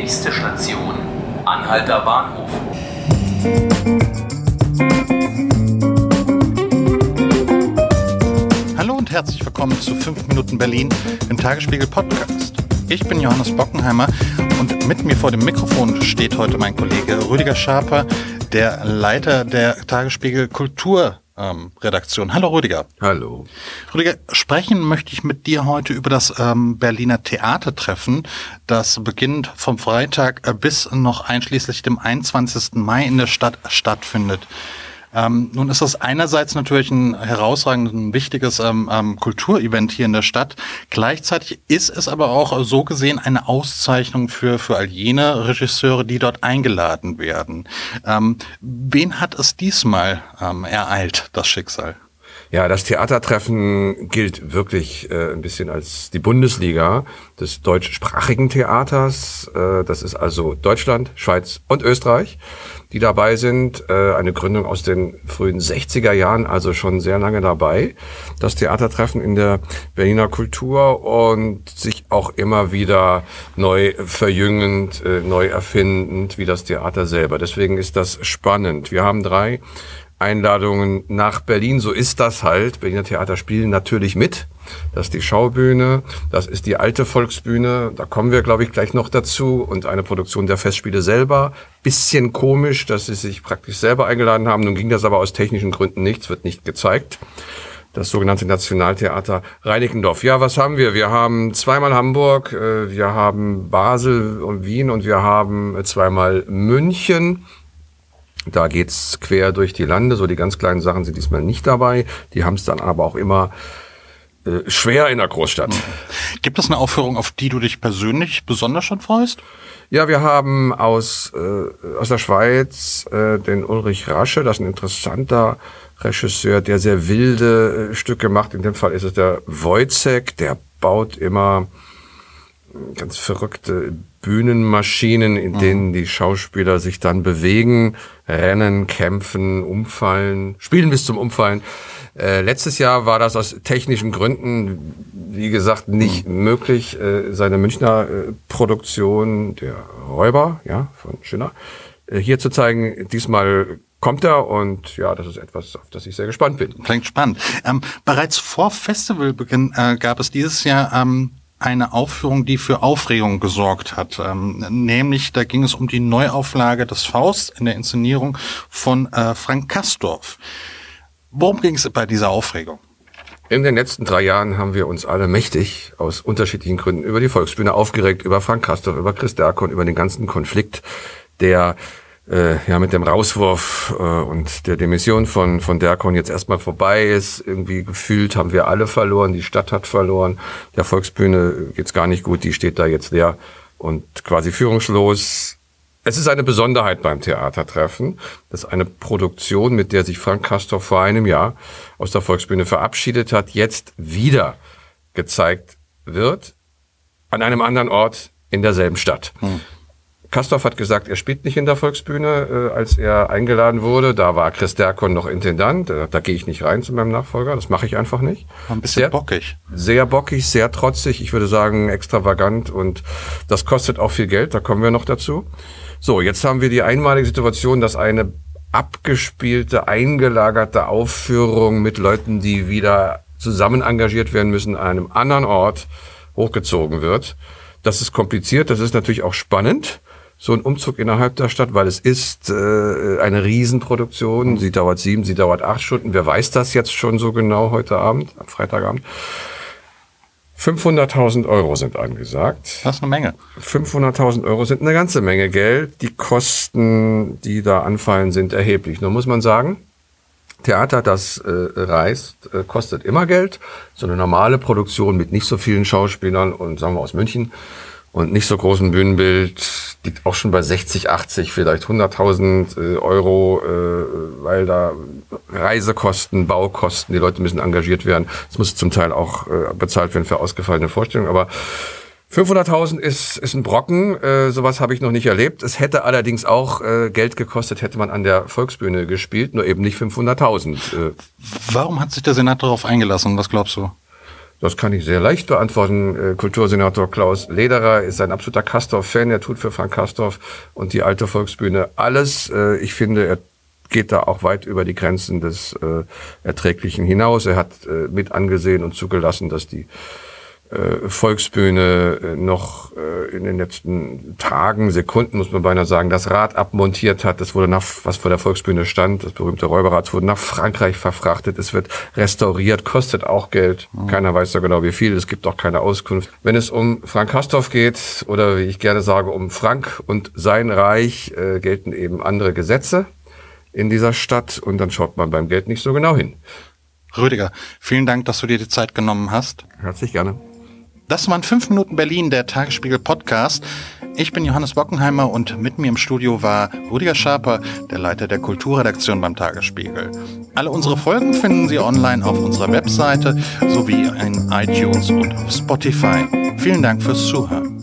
Nächste Station, Anhalter Bahnhof. Hallo und herzlich willkommen zu 5 Minuten Berlin, im Tagesspiegel Podcast. Ich bin Johannes Bockenheimer und mit mir vor dem Mikrofon steht heute mein Kollege Rüdiger Schaper, der Leiter der Tagesspiegel Kultur ähm, Redaktion. Hallo Rüdiger. Hallo. Rüdiger, sprechen möchte ich mit dir heute über das ähm, Berliner Theatertreffen, das beginnt vom Freitag äh, bis noch einschließlich dem 21. Mai in der Stadt stattfindet. Ähm, nun ist das einerseits natürlich ein herausragendes, ein wichtiges ähm, ähm, Kulturevent hier in der Stadt. Gleichzeitig ist es aber auch so gesehen eine Auszeichnung für, für all jene Regisseure, die dort eingeladen werden. Ähm, wen hat es diesmal ähm, ereilt, das Schicksal? Ja, das Theatertreffen gilt wirklich äh, ein bisschen als die Bundesliga des deutschsprachigen Theaters. Äh, das ist also Deutschland, Schweiz und Österreich, die dabei sind. Äh, eine Gründung aus den frühen 60er Jahren, also schon sehr lange dabei. Das Theatertreffen in der Berliner Kultur und sich auch immer wieder neu verjüngend, äh, neu erfindend, wie das Theater selber. Deswegen ist das spannend. Wir haben drei Einladungen nach Berlin. So ist das halt. Berliner Theater spielen natürlich mit. Das ist die Schaubühne, das ist die alte Volksbühne. Da kommen wir, glaube ich, gleich noch dazu. Und eine Produktion der Festspiele selber. Bisschen komisch, dass sie sich praktisch selber eingeladen haben. Nun ging das aber aus technischen Gründen nicht. Es wird nicht gezeigt. Das sogenannte Nationaltheater Reinickendorf. Ja, was haben wir? Wir haben zweimal Hamburg, äh, wir haben Basel und Wien und wir haben zweimal München. Da geht's quer durch die Lande. So die ganz kleinen Sachen sind diesmal nicht dabei. Die haben es dann aber auch immer äh, schwer in der Großstadt. Gibt es eine Aufführung, auf die du dich persönlich besonders schon freust? Ja, wir haben aus, äh, aus der Schweiz äh, den Ulrich Rasche, das ist ein interessanter Regisseur, der sehr wilde äh, Stücke macht. In dem Fall ist es der Wojcek, der baut immer ganz verrückte Bühnenmaschinen, in denen mhm. die Schauspieler sich dann bewegen, rennen, kämpfen, umfallen, spielen bis zum Umfallen. Äh, letztes Jahr war das aus technischen Gründen, wie gesagt, nicht mhm. möglich. Äh, seine Münchner äh, Produktion, der Räuber, ja, von Schiller, äh, hier zu zeigen. Diesmal kommt er und ja, das ist etwas, auf das ich sehr gespannt bin. Klingt spannend. Ähm, bereits vor Festivalbeginn äh, gab es dieses Jahr ähm, eine Aufführung, die für Aufregung gesorgt hat. Ähm, nämlich, da ging es um die Neuauflage des Faust in der Inszenierung von äh, Frank Kastorf. Worum ging es bei dieser Aufregung? In den letzten drei Jahren haben wir uns alle mächtig aus unterschiedlichen Gründen über die Volksbühne aufgeregt, über Frank Kastorf, über Chris Derkon, über den ganzen Konflikt, der äh, ja mit dem Rauswurf äh, und der Demission von von Derkon jetzt erstmal vorbei ist. Irgendwie gefühlt haben wir alle verloren, die Stadt hat verloren, der Volksbühne geht's gar nicht gut, die steht da jetzt leer und quasi führungslos. Es ist eine Besonderheit beim Theatertreffen, dass eine Produktion, mit der sich Frank Castor vor einem Jahr aus der Volksbühne verabschiedet hat, jetzt wieder gezeigt wird an einem anderen Ort in derselben Stadt. Hm. Kastorf hat gesagt, er spielt nicht in der Volksbühne, äh, als er eingeladen wurde. Da war Chris Derkon noch Intendant. Äh, da gehe ich nicht rein zu meinem Nachfolger. Das mache ich einfach nicht. Ein bisschen sehr, bockig. Sehr bockig, sehr trotzig. Ich würde sagen extravagant. Und das kostet auch viel Geld. Da kommen wir noch dazu. So, jetzt haben wir die einmalige Situation, dass eine abgespielte, eingelagerte Aufführung mit Leuten, die wieder zusammen engagiert werden müssen, an einem anderen Ort hochgezogen wird. Das ist kompliziert, das ist natürlich auch spannend so ein Umzug innerhalb der Stadt, weil es ist äh, eine Riesenproduktion. Sie dauert sieben, sie dauert acht Stunden. Wer weiß das jetzt schon so genau heute Abend, am Freitagabend? 500.000 Euro sind angesagt. Das ist eine Menge. 500.000 Euro sind eine ganze Menge Geld. Die Kosten, die da anfallen, sind erheblich. Nur muss man sagen, Theater, das äh, reist, äh, kostet immer Geld. So eine normale Produktion mit nicht so vielen Schauspielern und sagen wir aus München und nicht so großem Bühnenbild liegt auch schon bei 60, 80, vielleicht 100.000 äh, Euro, äh, weil da Reisekosten, Baukosten, die Leute müssen engagiert werden. Es muss zum Teil auch äh, bezahlt werden für ausgefallene Vorstellungen, aber 500.000 ist, ist ein Brocken, äh, sowas habe ich noch nicht erlebt. Es hätte allerdings auch äh, Geld gekostet, hätte man an der Volksbühne gespielt, nur eben nicht 500.000. Äh. Warum hat sich der Senat darauf eingelassen? Was glaubst du? Das kann ich sehr leicht beantworten. Äh, Kultursenator Klaus Lederer ist ein absoluter Kastorf-Fan. Er tut für Frank Kastorf und die alte Volksbühne alles. Äh, ich finde, er geht da auch weit über die Grenzen des äh, Erträglichen hinaus. Er hat mit angesehen und zugelassen, dass die Volksbühne äh, noch äh, in den letzten Tagen, Sekunden, muss man beinahe sagen, das Rad abmontiert hat. Das wurde nach, was vor der Volksbühne stand, das berühmte Räuberrad, wurde nach Frankreich verfrachtet. Es wird restauriert, kostet auch Geld. Mhm. Keiner weiß so genau wie viel. Es gibt auch keine Auskunft. Wenn es um Frank Hastorf geht, oder wie ich gerne sage, um Frank und sein Reich, äh, gelten eben andere Gesetze in dieser Stadt und dann schaut man beim Geld nicht so genau hin. Rüdiger, vielen Dank, dass du dir die Zeit genommen hast. Herzlich gerne. Das waren 5 Minuten Berlin, der Tagesspiegel Podcast. Ich bin Johannes Bockenheimer und mit mir im Studio war Rüdiger Schaper, der Leiter der Kulturredaktion beim Tagesspiegel. Alle unsere Folgen finden Sie online auf unserer Webseite sowie in iTunes und Spotify. Vielen Dank fürs Zuhören.